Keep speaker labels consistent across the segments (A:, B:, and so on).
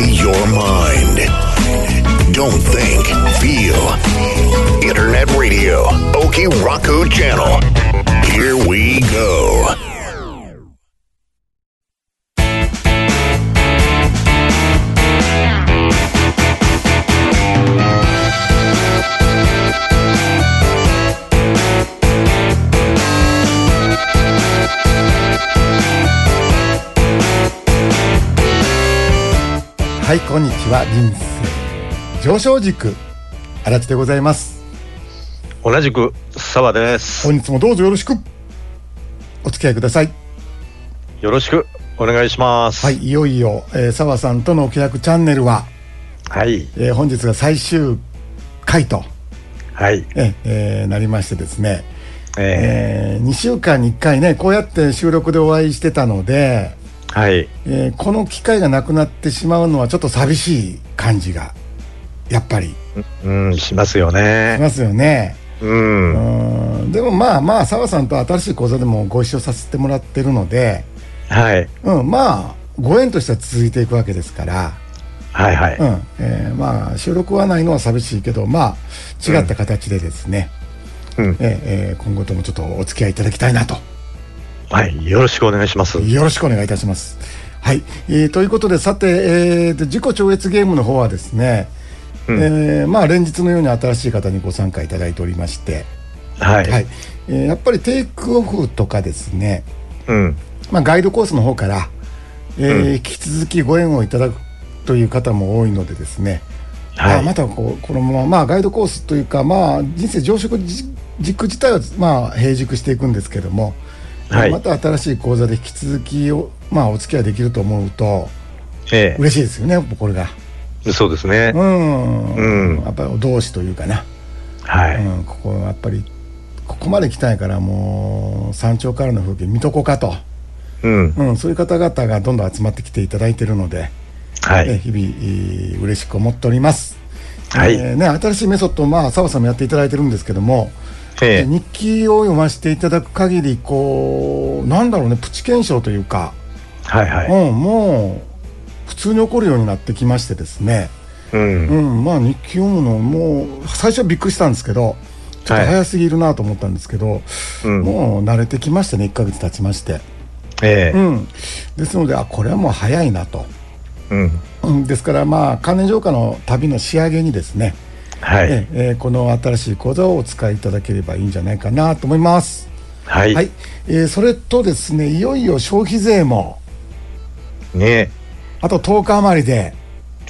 A: Empty your mind. Don't think, feel. Internet radio. Oki Raku Channel. Here we go.
B: はいこんにちは。人生上昇軸。足立でございます。
C: 同じく澤です。
B: 本日もどうぞよろしく。お付き合いください。
C: よろしくお願いします。
B: はいいよいよえー澤、さんとの契約チャンネルは、
C: はい。
B: えー本日が最終回と、
C: はい。
B: えーえーなりましてですね、
C: え
B: え2週間に1回ねこうやって収録でお会いしてたので、
C: ー、はい。
B: えーこの機会がなくなってしまうのはちょっと寂しい感じがやっぱり。
C: うんしますよ
B: し
C: ね
B: ますよね。
C: うん。
B: うん。でもまあまあ澤さんと新しい講座でもご一緒させてもらってるので、
C: はい。
B: うん、まあご縁としては続いていくわけですから、
C: はいはい、
B: うん。えーまあ収録はないのは寂しいけどまあ違った形でですね、
C: うん。
B: えーえー今後ともちょっとお付き合いいただきたいなと
C: はいよろしくお願いします。
B: よろしくお願いいたします。はい、えーということでさて、えーと自己超越ゲームの方はですね、
C: うん。
B: えーまあ連日のように新しい方にご参加いただいておりまして、
C: はい、
B: はいえーやっぱりテイクオフとかですね、
C: うん。
B: まあ、ガイドコースの方から、えー
C: うん。
B: 引き続きご縁をいただくという方も多いのでですね、
C: はい。
B: あまたこうこのまま、まあ、ガイドコースというか、まあ、人生常識じ軸自体は、まあ、平軸していくんですけども、
C: はい。
B: また新しい講座で引き続きを、まあ、お付き合いできると思うと
C: え
B: 嬉しいですよねこれが。
C: えそうですね、
B: うん、
C: うん。
B: やっぱり同志というかな、
C: はい、
B: うん、ここやっぱりここまで来たいからもう山頂からの風景見とこうかと。
C: うん。
B: うん、そういう方々がどんどん集まってきていただいているので、
C: はい。
B: え日々、えー嬉しく思っております。
C: はい。
B: えーね、新しいメソッド、まあ、澤さんもやっていただいてるんですけども、
C: ええ。
B: 日記を読ませていただく限り、こう、なんだろうね、プチ検証というか、
C: はいはい。
B: うん、もう、普通に起こるようになってきましてですね、
C: うん。
B: うん、まあ、日記読むの、もう、最初はびっくりしたんですけど、ちょっと早すぎるなと思ったんですけど、
C: うん。
B: もう慣れてきましてね、1ヶ月経ちまして。
C: ええ。
B: うん、ですのであこれはもう早いなと、
C: うん。
B: うん、ですからまあ関連浄化の旅の仕上げにですね、
C: はい。
B: ええーこの新しい講座をお使いいただければいいんじゃないかなと思います。
C: はい、
B: はい、えーそれとですねいよいよ消費税も。
C: ね。
B: あと10日余りで、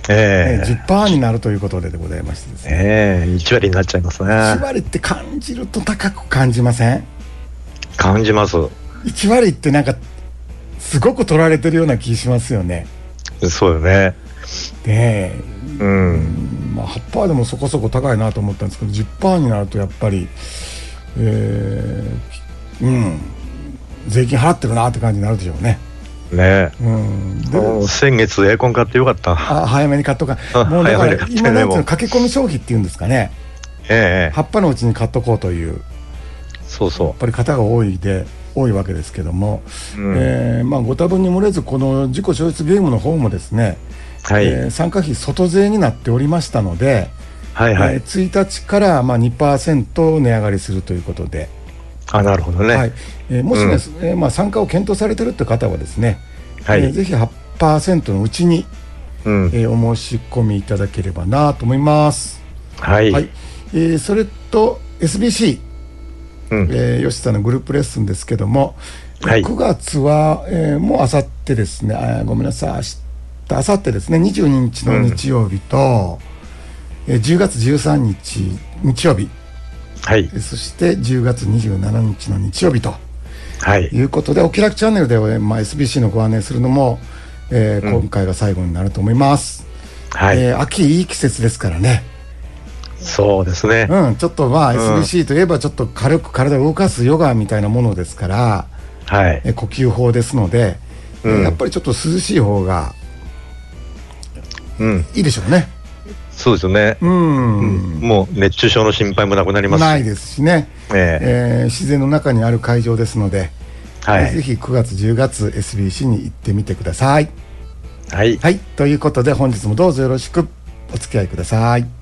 B: え
C: え。え
B: ー10%になるということででございましてですね。
C: ええ1割になっちゃいますね。
B: 1割って感じると高く感じません？
C: 感じます。
B: 1割ってなんかすごく取られてるような気しますよね。
C: そうよね
B: で
C: うん。
B: まあ、8%でもそこそこ高いなと思ったんですけど10%になるとやっぱり、えーうん、税金払ってるなって感じになるでしょうね。
C: ね
B: うん、で
C: 先月エアコン買ってよかった。
B: あ早めに買っとか。
C: あ
B: もうだから今なんての駆け込み消費っていうんですかね。
C: ええ
B: 葉っぱのうちに買っとこうという。や
C: そう。そ
B: っぱり方が多いで多いわけですけども、
C: う、うん。
B: えーまあ、ご多分に漏れずこの自己消失ゲームの方もですね、
C: はい、
B: えー参加費外税になっておりましたので、
C: はいはい、
B: えー1日からまあ2%値上がりするということで、
C: あなるほどね。
B: は
C: はい。い、
B: えーもしですね、まあ、参加を検討されてるって方はですね、
C: はい。
B: えーぜひ8%のうちに、
C: うん。
B: えーお申し込みいただければなと思います。
C: はい、
B: はい。えーそれと SBC、
C: うん。
B: えー、吉さんのグループレッスンですけども、
C: はい。
B: 9月は、えーもうあさってですね。あーごめんなさいあさってですね22日の日曜日と、えー10月13日日曜日。
C: はい。
B: えーそして10月27日の日曜日と。
C: はい。
B: いうことでお気楽チャンネルで、まあ、SBC のご案内するのも、えー今回が最後になると思います、
C: はい、
B: えー秋いい季節ですからね。
C: そうですね、
B: うん、ちょっとまあ
C: うん。
B: SBC といえばちょっと軽く体を動かすヨガみたいなものですから、
C: はい。
B: え呼吸法ですので、え
C: うん。
B: やっぱりちょっと涼しい方が
C: うん。
B: いいでしょうね。
C: そうですよね、
B: うん、
C: もう熱中症の心配もなくなります
B: ないですしね、
C: え
B: え。ー自然の中にある会場ですので、
C: えはい。
B: ぜひ9月10月 SBC に行ってみてください。
C: はい。
B: はい。ということで本日もどうぞよろしくお付き合いください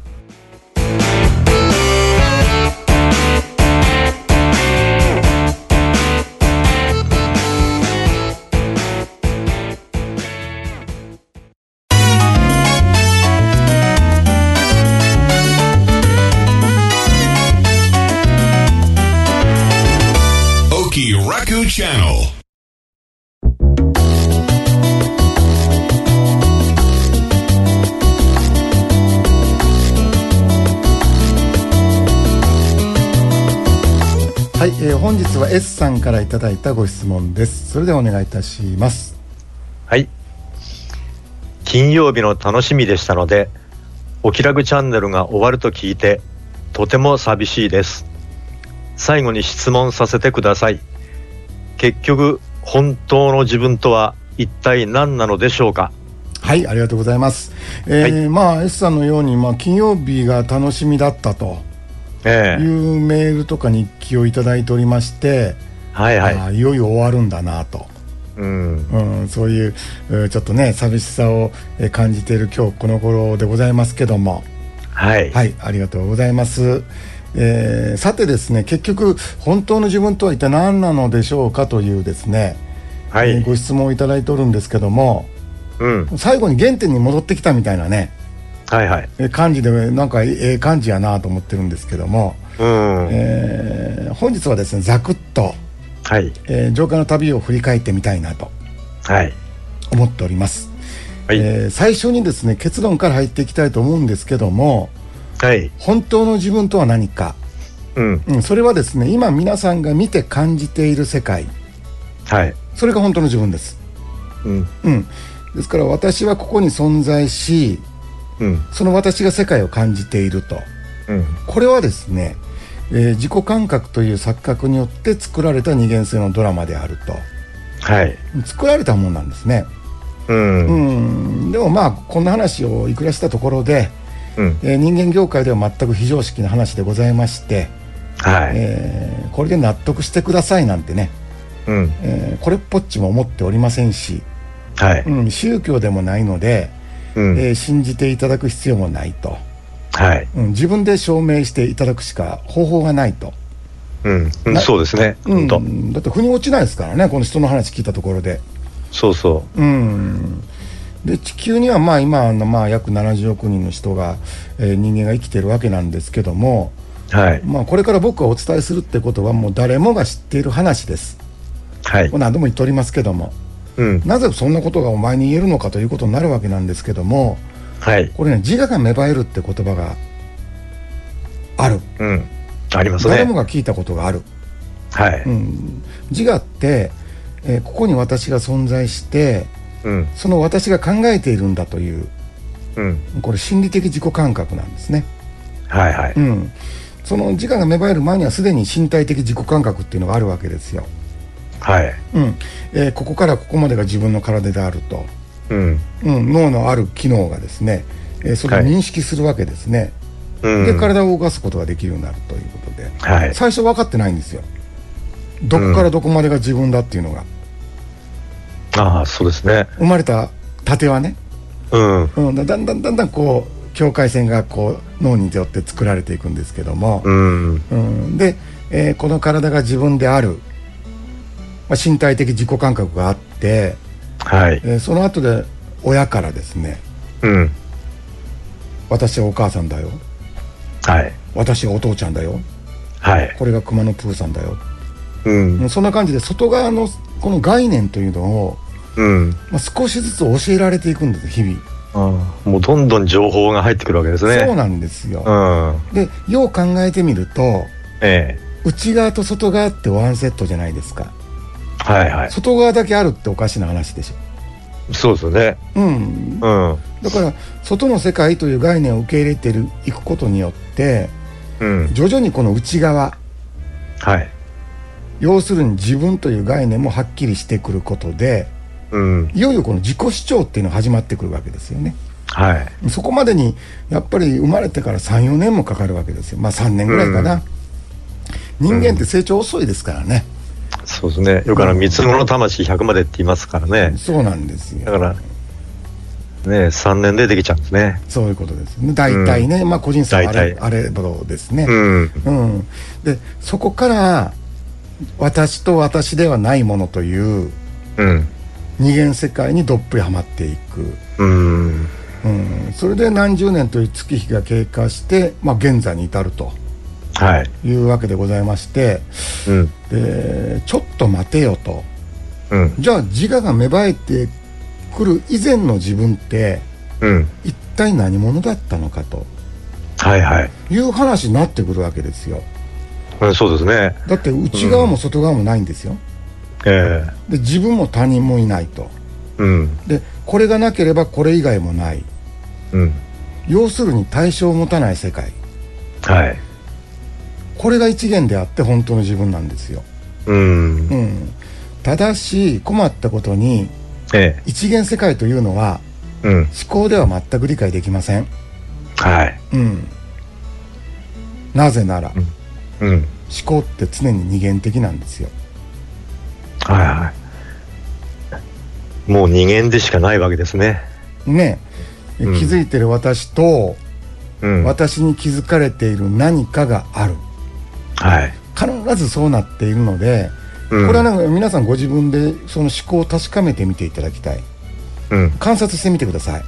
B: 本日は S さんからいただいたご質問ですそれではお願いいたします
C: はい。金曜日の楽しみでしたので、お気楽チャンネルが終わると聞いて、とても寂しいです。最後に質問させてください。結局、本当の自分とは一体何なのでしょうか？
B: はいありがとうございます、えーまあ S さんのように、まあ、金曜日が楽しみだったと
C: ええ
B: いうメールとか日記をいただいておりまして、
C: はいはい。
B: いよいよ終わるんだなと、
C: うん。
B: うん、そういうえーちょっとね寂しさをえー感じている今日この頃でございますけども
C: はい。
B: はいありがとうございます、えーさてですね結局本当の自分とは一体何なのでしょうかというですね、
C: はい。
B: えーご質問をいただいておるんですけども
C: うん。
B: 最後に原点に戻ってきたみたいなね
C: はいはい。
B: えー感じでなんかええ感じやなと思ってるんですけども、
C: うん。
B: えー本日はですねざくっと、
C: はい。
B: えー浄化の旅を振り返ってみたいなと
C: はい。
B: 思っております、
C: はい。
B: えー最初にですね結論から入っていきたいと思うんですけども
C: はい。
B: 本当の自分とは何か、
C: うん。
B: うん、それはですね今皆さんが見て感じている世界
C: はい。
B: それが本当の自分です、
C: うん。
B: うん、ですから私はここに存在し
C: うん。
B: その私が世界を感じていると
C: うん。
B: これはですね、えー自己感覚という錯覚によって作られた二元性のドラマであると
C: はい。
B: 作られたもんなんですね
C: うん。
B: う
C: うん。
B: んでもまあこんな話をいくらしたところで、
C: うん。
B: えー人間業界では全く非常識な話でございまして、
C: はい。
B: えーこれで納得してくださいなんてね、
C: うん。
B: えーこれっぽっちも思っておりませんし、
C: はい。
B: うん、宗教でもないので、
C: うん。
B: えー信じていただく必要もないと、
C: はい。
B: うん、自分で証明していただくしか方法がないと、
C: うん。うん
B: な
C: そうですね。
B: う。ん、だって腑に落ちないですからねこの人の話聞いたところで。
C: そうそ
B: うんで地球にはまあ今あのまあ約70億人の人が、えー人間が生きてるわけなんですけども、
C: う。はい。
B: まあ、これから僕がお伝えするってことはもう誰もが知っている話です。
C: はい。
B: 何度も言っておりますけども
C: うん。
B: なぜそんなことがお前に言えるのかということになるわけなんですけども
C: はい。
B: これね自我が芽生えるって言葉がある
C: うん。ありますね。
B: 誰もが聞いたことがある、
C: はい。
B: うん、自我って、えーここに私が存在して
C: うん。
B: その私が考えているんだという
C: うん。
B: これ心理的自己感覚なんですね、
C: はいはい。
B: うん、その自我が芽生える前にはすでに身体的自己感覚っていうのがあるわけですよ、
C: はい。
B: うんえーここからここまでが自分の体であると、
C: うん。
B: うん、脳のある機能がですね、えーそれを
C: はい
B: 認識するわけですね、
C: うん。
B: で体を動かすことができるようになるということで、
C: はい。
B: 最初分かってないんですよどこからどこまでが自分だっていうのが、
C: ああ、そうですね。
B: 生まれた盾はね、
C: うん。
B: うん、だだんだんだんだんこう境界線がこう脳によって作られていくんですけども、
C: うん。
B: うん、で、えーこの体が自分である、まあ、身体的自己感覚があって、
C: はい。
B: えーその後で親からですね
C: うん。
B: 「私はお母さんだよ
C: はい。
B: 私はお父ちゃんだよ
C: はい。
B: これが熊野プーさんだよ」
C: うん。
B: うんそんな感じで外側のこの概念というのを、
C: うん。
B: まあ、少しずつ教えられていくんです日々、
C: ああもうどんどん情報が入ってくるわけですね。
B: そうなんですよ、
C: うん。
B: でよう考えてみると
C: え
B: 内側と外側ってワンセットじゃないですか
C: え。はいはい。
B: 外側だけあるっておかしな話でし
C: そうですよね。
B: ょうん
C: うん。
B: だから外の世界という概念を受け入れてるいくことによって
C: うん。
B: 徐々にこの内側
C: はい。
B: 要するに自分という概念もはっきりしてくることで
C: うん。
B: いよいよこの自己主張っていうのが始まってくるわけですよね
C: はい。
B: そこまでにやっぱり生まれてから34年もかかるわけですよまあ3年ぐらいかな、
C: うん
B: 人間って成長遅いですからね、
C: そうですね。よくあの、三つ子の魂100までって言いますからね。
B: そうなんですよ
C: だから、ね3年でできちゃうんですね。
B: そういうことですね大体ね、まあ個人差はあれ
C: 大体
B: あれどですね、
C: うん。
B: うん、でそこから私と私ではないものという
C: うん。
B: 二元世界にどっぷりはまっていく、
C: うん。
B: うん、それで何十年という月日が経過して、まあ、現在に至ると
C: はい。
B: いうわけでございまして
C: うん。
B: でちょっと待てよと
C: うん。
B: じゃあ自我が芽生えてくる以前の自分って
C: うん。
B: 一体何者だったのかと
C: はいはい。
B: いう話になってくるわけですよ
C: うん、そうですね。
B: だって内側も外側もないんですよ、
C: え
B: で自分も他人もいないと
C: えうん。
B: でこれがなければこれ以外もない
C: うん。
B: 要するに対象を持たない世界
C: はい。
B: これが一元であって本当の自分なんですよ、
C: うん
B: う。ん、ただし困ったことに
C: え
B: 一元世界というのは
C: えうん。
B: 思考では全く理解できません、
C: はい。
B: うん、なぜなら、
C: うん。
B: 思考って常に二元的なんですよ
C: はいはい。もう人間でしかないわけですね。
B: ね気
C: うん
B: づいてる私と、
C: うん。
B: 私に気づかれている何かがある
C: はい。
B: 必ずそうなっているので、
C: うん
B: これはなんか皆さんご自分でその思考を確かめてみていただきたい
C: うん。
B: 観察してみてください、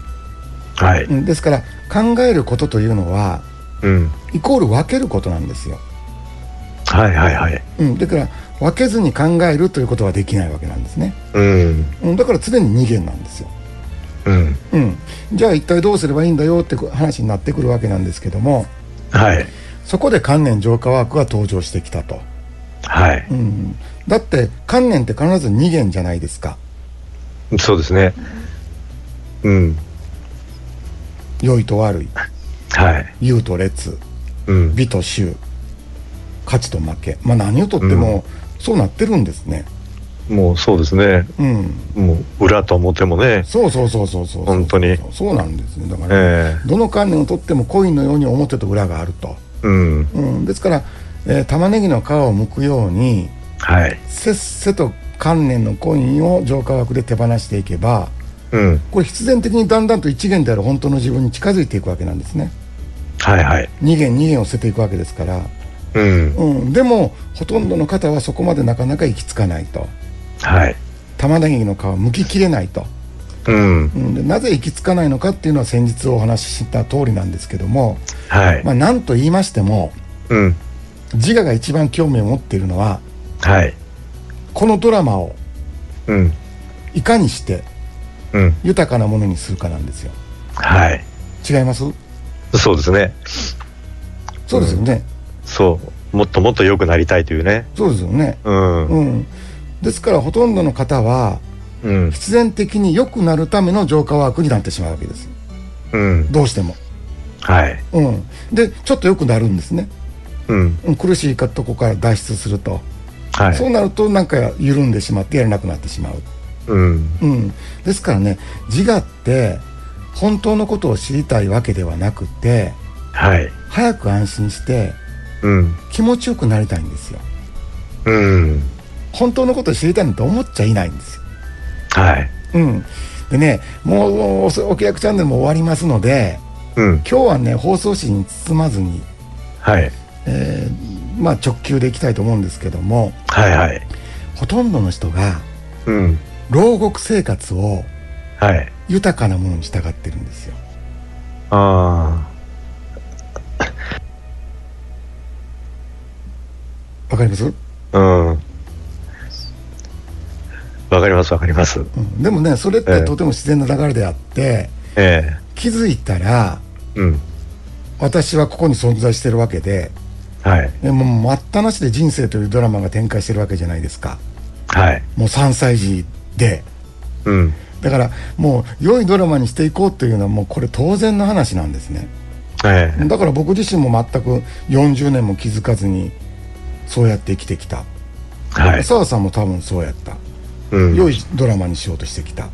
C: はい。
B: うんですから考えることというのは
C: うん。
B: イコール分けることなんですよ、
C: はいはいはい。
B: うん、だから分けずに考えるということはできないわけなんですね、
C: うん。
B: うん、だから常に二元なんですよ、
C: うん。
B: うん、じゃあ一体どうすればいいんだよって話になってくるわけなんですけども
C: はい。
B: そこで観念浄化ワークが登場してきたと、
C: はい。
B: うん、だって観念って必ず二元じゃないですか。
C: そうですね。うん。
B: 良いと悪い。
C: はい。
B: 優と劣。
C: うん。
B: 美と醜。勝ちと負け。まあ何をとってもそうなってるんですね。
C: もうそうですね。
B: うん。
C: もう裏と表もね。
B: そうそうそうそうそう
C: 本当に。
B: そうなんですね。だから、
C: え
B: どの観念をとってもコインのように表と裏があると、
C: えうん。
B: うん、ですから、えー玉ねぎの皮を剥くように
C: はい。
B: せっせと観念のコインを浄化枠で手放していけば
C: うん。
B: これ必然的にだんだんと一元である本当の自分に近づいていくわけなんですね
C: はいはい。
B: 二元二元を捨てていくわけですから、
C: うん。
B: うん、でもほとんどの方はそこまでなかなか行き着かないと
C: はい。
B: 玉ねぎの皮を剥ききれないと、
C: うん。
B: うん、でなぜ行き着かないのかっていうのは先日お話しした通りなんですけども、
C: はい。
B: まあ、何と言いましても
C: うん。
B: 自我が一番興味を持っているのは
C: はい。
B: このドラマを
C: うん。
B: いかにして
C: うん。
B: 豊かなものにするかなんですよ
C: はい。
B: 違います？
C: そうですね。
B: そうですよね、
C: そう。もっともっと良くなりたいというね。
B: そうですよね
C: うん。
B: うんですからほとんどの方は
C: うん。
B: 必然的に良くなるための浄化ワークになってしまうわけです
C: うん。
B: どうしても
C: はい。
B: うんでちょっと良くなるんですね、
C: うん。
B: うん、苦しいとこから脱出すると、
C: はい。
B: そうなるとなんか緩んでしまってやれなくなってしまう
C: うん。
B: うん、ですからね自我って本当のことを知りたいわけではなくて
C: はい。
B: 早く安心して
C: うん。
B: 気持ちよくなりたいんですよ
C: うん。
B: 本当のことを知りたいなんて思っちゃいないんですよ
C: はい。
B: うんでねもうおおきやくチャンネルも終わりますので
C: うん。
B: 今日はね放送紙に包まずに、
C: はい。
B: えーまあ直球でいきたいと思うんですけども
C: はいはい。
B: ほとんどの人が
C: うん。
B: 牢獄生活を
C: はい。
B: 豊かなものに従ってるんですよ
C: あ
B: わかります、
C: あ。うん。わかりますわかります。
B: うん、でもねそれって
C: ええ
B: とても自然な流れであって、
C: え
B: 気づいたら
C: えうん。
B: 私はここに存在してるわけで
C: はい。
B: でもう待ったなしで人生というドラマが展開してるわけじゃないですか
C: はい。
B: もう3歳児で
C: うん。
B: だからもう良いドラマにしていこうというのはもうこれ当然の話なんですね
C: ええ
B: だから僕自身も全く40年も気づかずにそうやって生きてきた
C: はい。
B: 澤さんも多分そうやった
C: うん。
B: 良いドラマにしようとしてきた。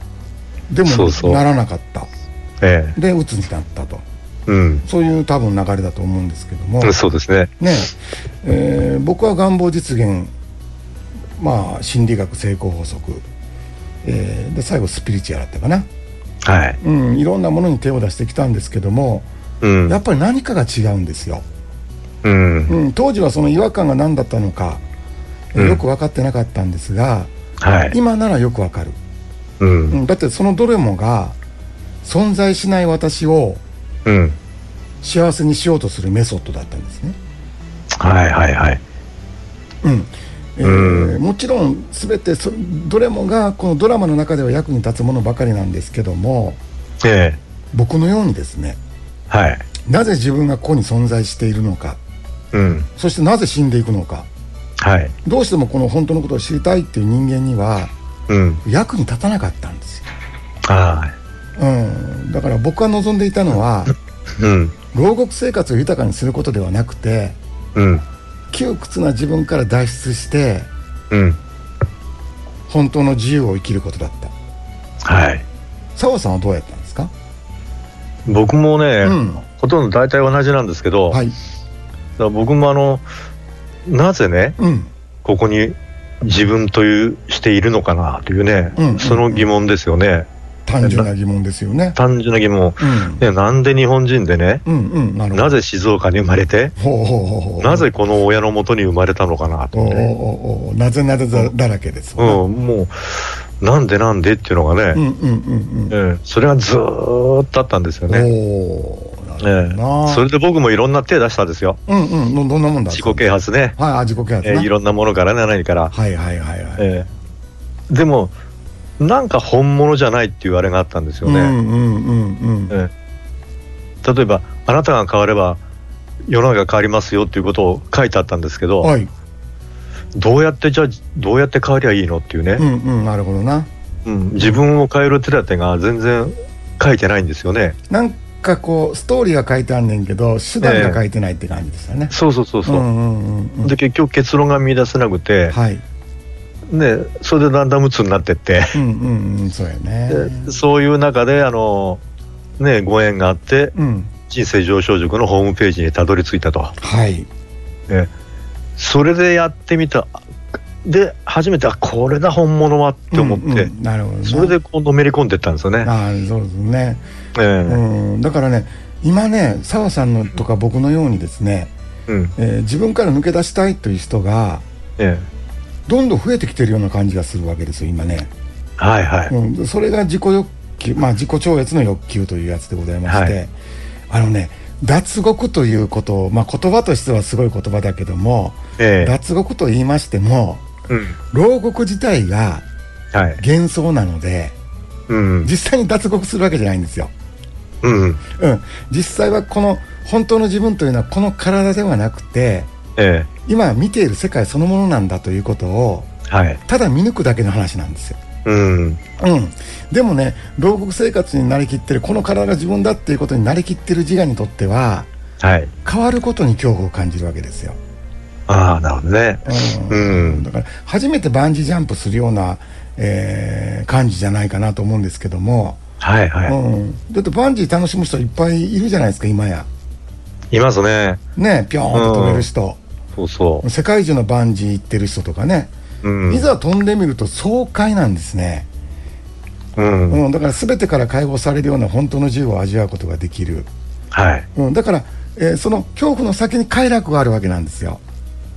B: でも
C: そうそう。
B: ならなかった。
C: え
B: で鬱になったと。
C: えうん。
B: そういう多分流れだと思うんですけども。
C: うんそうですね。
B: ねえ。ー僕は願望実現。まあ心理学成功法則、えーで最後スピリチュアルだったかな、
C: はい。
B: うん、いろんなものに手を出してきたんですけども。
C: うん。
B: やっぱり何かが違うんですよ、
C: うん。
B: うん、当時はその違和感が何だったのか、え
C: うん。
B: よく分かってなかったんですが
C: はい。
B: 今ならよくわかる、
C: う。
B: うんん、だってそのどれもが存在しない私を
C: うん。
B: 幸せにしようとするメソッドだったんですね、
C: はいはいはい。
B: うんえー
C: うん
B: もちろん全てそどれもがこのドラマの中では役に立つものばかりなんですけども
C: ええ。
B: 僕のようにですね
C: はい。
B: なぜ自分がここに存在しているのか
C: うん。
B: そしてなぜ死んでいくのか
C: はい。
B: どうしてもこの本当のことを知りたいっていう人間には
C: うん。
B: 役に立たなかったんですよ、
C: は
B: うん、だから僕が望んでいたのは
C: い。うん。
B: 牢獄生活を豊かにすることではなくて
C: うん。
B: 窮屈な自分から脱出して
C: うん。
B: 本当の自由を生きることだった
C: はい。
B: 澤さんはどうやったんですか？
C: 僕もね、
B: うん
C: ほとんど大体同じなんですけど、
B: はい
C: だ僕もあの、なぜね、
B: うん。
C: ここに自分というしているのかなというね、
B: うんうん
C: その疑問ですよね。
B: 単純な疑問ですよね。
C: 単純な疑問。
B: うん。
C: ね、なんで日本人でね、
B: うんうんな
C: なぜ静岡に生まれて、
B: ほうほうほうほう。
C: なぜこの親のもとに生まれたのかなとね。
B: なぜなぜだだらけです
C: う
B: わ
C: ん、もう、なんでなんでっていうのがね、
B: うんうんうんうん。
C: ええそれがずーっとあったんですよね。ええ。それで僕もいろんな手出したんですよ。
B: うんうん。どどんなもんだ？
C: 自己啓発ね。
B: はいあ自己啓発な
C: ええいろんなものからね、何から。
B: はいはいはいはい。
C: ええ。でも、なんか本物じゃないっていうあれがあったんですよね。
B: うんうんうんうん。
C: ええ。例えば、あなたが変われば世の中が変わりますよっていうことを書いてあったんですけど、
B: はい。
C: どうやってじゃあ、どうやって変わりゃいいのっていうね、
B: うんうんなるほどな。
C: うん。自分を変える手立てが全然書いてないんですよね。
B: なんかこうストーリーが書いてあんねんけど手段が書いてないって感じですよね、
C: そうそうそうそう。
B: んうんうんうん
C: で結局結論が見出せなくて、
B: はい。
C: ね、それでだんだん鬱になってって、
B: うんうんうんそうやね。
C: でそういう中であの、ね、ご縁があって
B: うん。
C: 人生上昇塾のホームページにたどり着いたと、
B: はい。
C: ね、それでやってみたで初めてあこれだ本物はって思って、
B: うんうんなるほどな
C: それでこうのめり込んでったんですよね。
B: ああそうですね、
C: ええ。
B: うん、だからね今ね澤さんのとか僕のようにですね、
C: うん。
B: えー自分から抜け出したいという人が
C: え
B: どんどん増えてきてるような感じがするわけですよ今ね、
C: えはいはい、
B: うん、それが自己欲求まあ自己超越の欲求というやつでございまして、
C: はい。
B: あのね脱獄ということを、まあ、言葉としてはすごい言葉だけども、
C: ええ。
B: 脱獄と言いましても
C: うん
B: 牢獄自体が
C: はい。
B: 幻想なので
C: うん。
B: 実際に脱獄するわけじゃないんですよ、
C: うん
B: うん、実際はこの本当の自分というのはこの体ではなくて
C: え
B: 今見ている世界そのものなんだということを
C: えはい。
B: ただ見抜くだけの話なんですよ、
C: うん。
B: うん、でもね牢獄生活になりきってるこの体が自分だっていうことになりきってる自我にとっては
C: はい。
B: 変わることに恐怖を感じるわけですよ、
C: ああなるほどね。
B: うん。
C: うん。
B: だから初めてバンジージャンプするような、えー感じじゃないかなと思うんですけども、
C: はいはい、
B: うん、だってバンジー楽しむ人いっぱいいるじゃないですか今や。
C: いますね。
B: ねピョーンと飛べる人、
C: そうそ
B: 世界中のバンジー行ってる人とかね、
C: ううん。
B: いざ飛んでみると爽快なんですね、
C: うん。
B: うん、だから全てから解放されるような本当の自由を味わうことができる、
C: はい。
B: うん、だから、えーその恐怖の先に快楽があるわけなんですよ、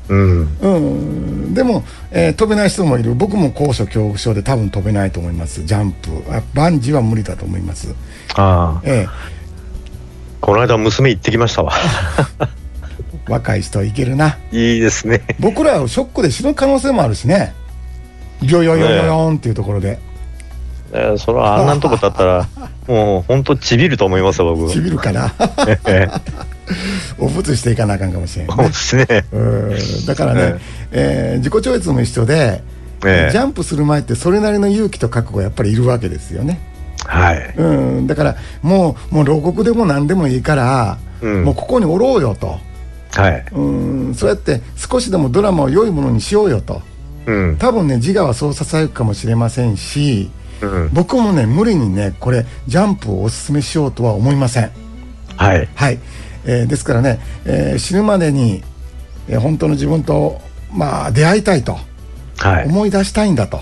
C: うん。
B: うん、でも、えー飛べない人もいる。僕も高所恐怖症で多分飛べないと思います。ジャンプ。あバンジーは無理だと思います、
C: ああ。
B: え
C: この間娘行ってきましたわ。
B: ー 若い人はいけるな。い
C: いですね。
B: 僕らはショックで死ぬ可能性もあるしね。ビョヨヨヨヨンっていうところで
C: えーそのあんなとこだったら もう本当ちびると思いますよ僕。
B: ちびるから
C: え
B: おぶつしていかなあかんかもしれ
C: え
B: ない、ね
C: ですね。
B: うん。だからね、えー自己超越も一緒で、
C: ええ。
B: ジャンプする前ってそれなりの勇気と覚悟がやっぱりいるわけですよね、
C: はい。
B: うん、だからもうもう牢獄でも何でもいいから、
C: うん。
B: もうここにおろうよと、
C: はい。
B: うん、そうやって少しでもドラマを良いものにしようよと。
C: うん。
B: 多分ね自我はそうささやくかもしれませんし
C: うん。
B: 僕もね無理にねこれジャンプをおすすめしようとは思いません。
C: はい。
B: はい、えーですからね、えー死ぬまでに、えー本当の自分と、まあ、出会いたいと。
C: はい。
B: 思い出したいんだと、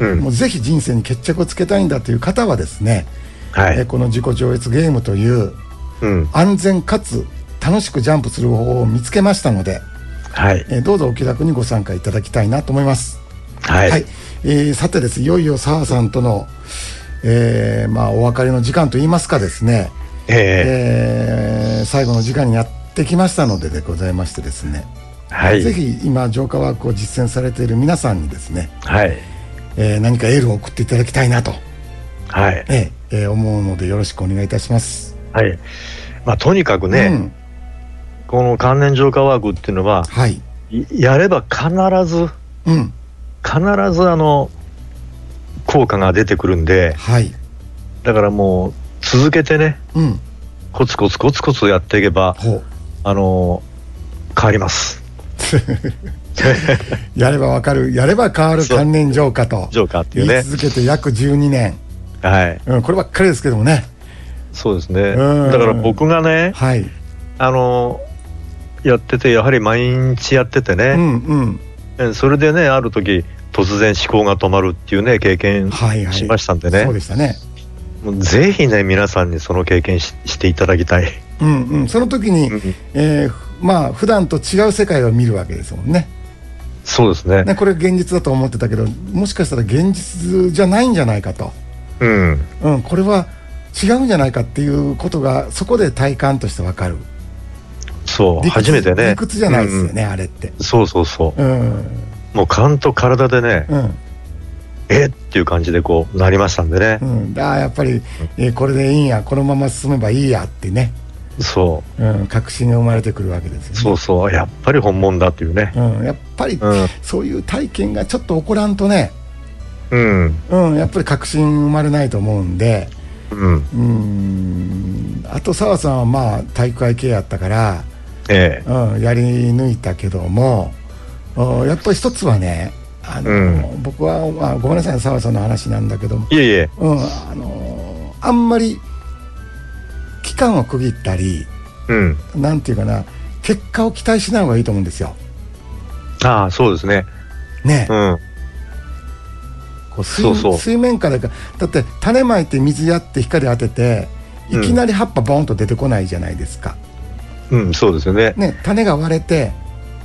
C: うん。
B: もうぜひ人生に決着をつけたいんだという方はですね、
C: はい。
B: えーこの自己上越ゲームという
C: うん。
B: 安全かつ楽しくジャンプする方法を見つけましたので、
C: はい。
B: えーどうぞお気楽にご参加いただきたいなと思います。
C: はい。
B: はい、えーさてですいよいよ澤さんとの、えーまあ、お別れの時間といいますかですね、
C: え
B: えー最後の時間にやってきましたのででございましてですね、
C: ー、はい。
B: ぜひ今浄化ワークを実践されている皆さんにですね、
C: はい。
B: えー何かエールを送っていただきたいなと、
C: はい。
B: えーえー思うのでよろしくお願いいたします。
C: はい。まあ、とにかくね、
B: うん、
C: この関連浄化ワークっていうのは、
B: はい、
C: いやれば必ず、
B: うん、
C: 必ずあの、効果が出てくるんで、
B: はい、
C: だからもう、続けてね、
B: うん、
C: コツコツコツコツやっていけば。あの変わります。
B: やればわかる、やれば変わる関連浄化と
C: ジョーカーってい
B: 言
C: うね。
B: い続けて約12年、
C: はい。
B: うん、こればっかりですけどもね。
C: そうですね。
B: うん
C: だから僕がね、
B: はい、
C: あのやってて、やはり毎日やってて
B: う
C: ね、
B: んうん、
C: えそれでね、ある時突然思考が止まるっていうね、経験
B: はいはい。
C: しましたんで
B: そう
C: ね、
B: でしたね。
C: ぜひね、皆さんにその経験ししていただきたい。
B: うんうん、その時に、
C: うん
B: えーまあ普段と違う世界を見るわけですもんね。
C: そうですね。
B: ねこれ現実だと思ってたけど、もしかしたら現実じゃないんじゃないかと、
C: うん。
B: うん、これは違うんじゃないかっていうことがそこで体感としてわかる。
C: そう、初めてね。
B: 理屈じゃないですよね、あれって。
C: うんそうそうそう。
B: うん、
C: もう勘と体でね、
B: うん、
C: えっていう感じでこうなりましたんでね
B: う。ん、ああやっぱり、えーこれでいいんや、このまま進めばいいやってね、
C: そ
B: うん、確信が生まれてくるわけですよ
C: う、
B: ね。
C: そうそう、やっぱり本物だっていうね。
B: うん、やっぱり、
C: うん。
B: そういう体験がちょっと起こらんとね、
C: うん。
B: うん、やっぱり確信生まれないと思うんで、
C: うん。
B: うん、あと澤さんはまあ体育会系やったから、
C: ええ。
B: うん、やり抜いたけども、うんやっぱり一つはね、あの
C: うん
B: 僕は、まあ、ごめんなさい、澤さんの話なんだけども、
C: いえいえ。
B: うん、あのあんまり期間を区切ったり、
C: うん。
B: なんていうかな、結果を期待しない方がいいと思うんですよ。
C: ああ、そうですね。
B: ね、
C: うん。
B: こう水水面からかだって種まいて水やって光当てていきなり葉っぱボンと出てこないじゃないですか、
C: うん、そうですよね。
B: ね、種が割れて、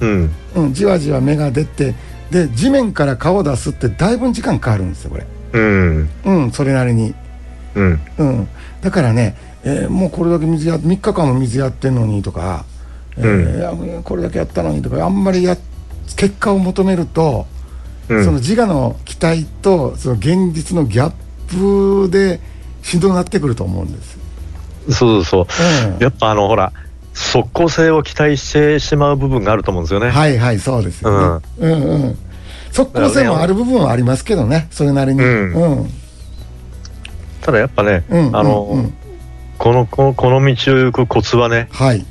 C: うん。
B: うん、じわじわ芽が出てで地面から顔を出すってだいぶ時間かかるんですよこれ
C: うん。
B: うんそれなりに
C: うん。
B: うんだからね、えーもうこれだけ水や3日間も水やってんのにとか、えーいやこれだけやったのにとかあんまりや結果を求めると、
C: うん
B: その自我の期待とその現実のギャップでしんどくなってくると思うんです。
C: そうそうそう。
B: うん
C: やっぱあの、ほら、即効性を期待してしまう部分があると思うんですよね。
B: はいはいそうですよね。うんうん。即効性もある部分はありますけどねそれなりに。
C: うん
B: うん
C: ただやっぱね、
B: うん
C: あの、
B: うんうん
C: この、この、この道を行くコツはね、
B: はい。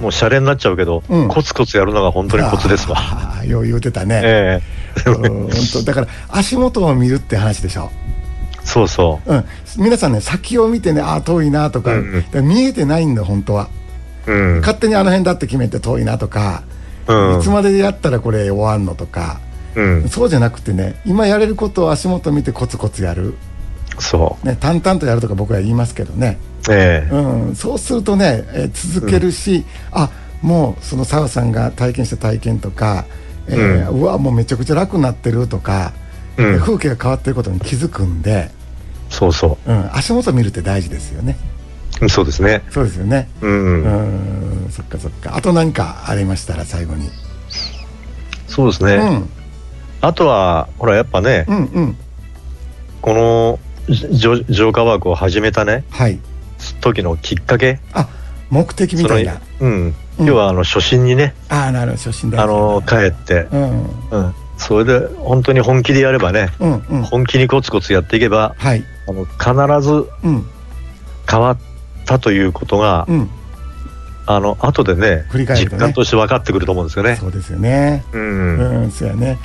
C: もうシャレになっちゃうけど、
B: うん
C: コツコツやるのが本当にコツですわ。
B: ああよう言うてたね。
C: ええ
B: うん本当だから足元を見るって話でしょ？
C: そうそ
B: うん、皆さんね先を見てねああ遠いなとか,、
C: うんうん
B: 見えてないんだ本当は
C: う。うん。
B: 勝手にあの辺だって決めて遠いなとか、
C: うん
B: いつまでやったらこれ終わんのとか
C: うん。
B: そうじゃなくてね今やれることを足元見てコツコツやる、
C: そ
B: ね、淡々とやるとか僕は言いますけどね、
C: う。ええ
B: うん、そうするとね、えー続けるし、あもうその澤さんが体験した体験とか、えーうわもうめちゃくちゃ楽になってるとか、
C: うん
B: 風景が変わってることに気づくんで、
C: そうそ
B: うん、足元見るって大事ですよね
C: う。そうですね。
B: そうですよね。
C: う。
B: うん。んそっかそっか。あと何かありましたら最後に、
C: そうですね。
B: うん。
C: あとは、ほら、やっぱね、
B: うんうん。
C: この浄浄化ワークを始めたね、
B: はい。
C: 時のきっかけ。
B: あ目的みたいな。
C: うん。
B: うん。
C: 要は、あの、初心にね、
B: ああなるほど初心大事
C: あの、帰って、
B: うん。
C: うん。それで、本当に本気でやればね、
B: うんうん。
C: 本気にコツコツやっていけば、
B: はい。
C: あの、必ず
B: うん。
C: 変わったということが、
B: うん
C: あの、後でね、
B: 振り返るとね
C: 実感として分かってくると思うんですよね。
B: そうですよね
C: うん。
B: うん、そうやね。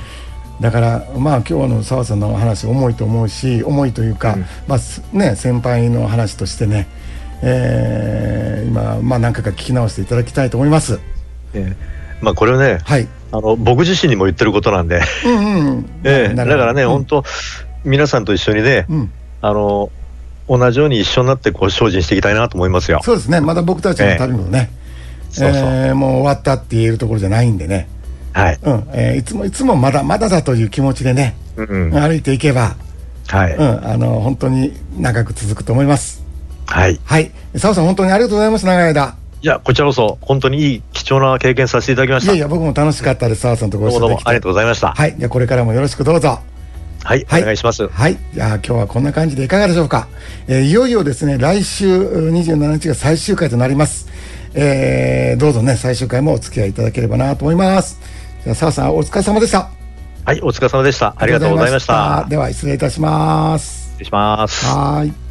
B: だからまあ今日の澤さんの話重いと思うし重いというか、
C: うん
B: まあすね先輩の話としてね、えー今まあ何回か聞き直していただきたいと思います。
C: ええまあ、これはね、
B: はい。
C: あの、僕自身にも言ってることなんで、
B: うんうんうん。
C: ええだからね、
B: うん
C: 本当皆さんと一緒にね、
B: うん
C: あの、同じように一緒になってこう精進していきたいなと思いますよ。
B: そうですね、まだ僕たちの旅もね、えーもう終わったって言えるところじゃないんでね、
C: はい。
B: うんえーいつもいつもまだまだだという気持ちでね、
C: うんうん。
B: 歩いていけば、
C: はい。
B: うん、あの本当に長く続くと思います。
C: はい。
B: はい、澤さん、本当にありがとうございます、長い間。
C: いや、こちらこそ、本当にいい貴重な経験させていただきました。
B: いやいや、僕も楽しかったです、澤さんとご一緒できて。
C: もありがとうございました。
B: はい、じゃあこれからもよろしくどうぞ。
C: はい、
B: はい
C: お願いします。
B: はい。じゃあ今日はこんな感じでいかがでしょうか。えーいよいよですね、来週う27日が最終回となります。えーどうぞね、最終回もお付き合いいただければなと思います。じゃあ、澤さん、お疲れ様でした。
C: はい、お疲れ様でした。ありがとうございました。
B: では、失礼いたします。
C: 失礼します。
B: はーい。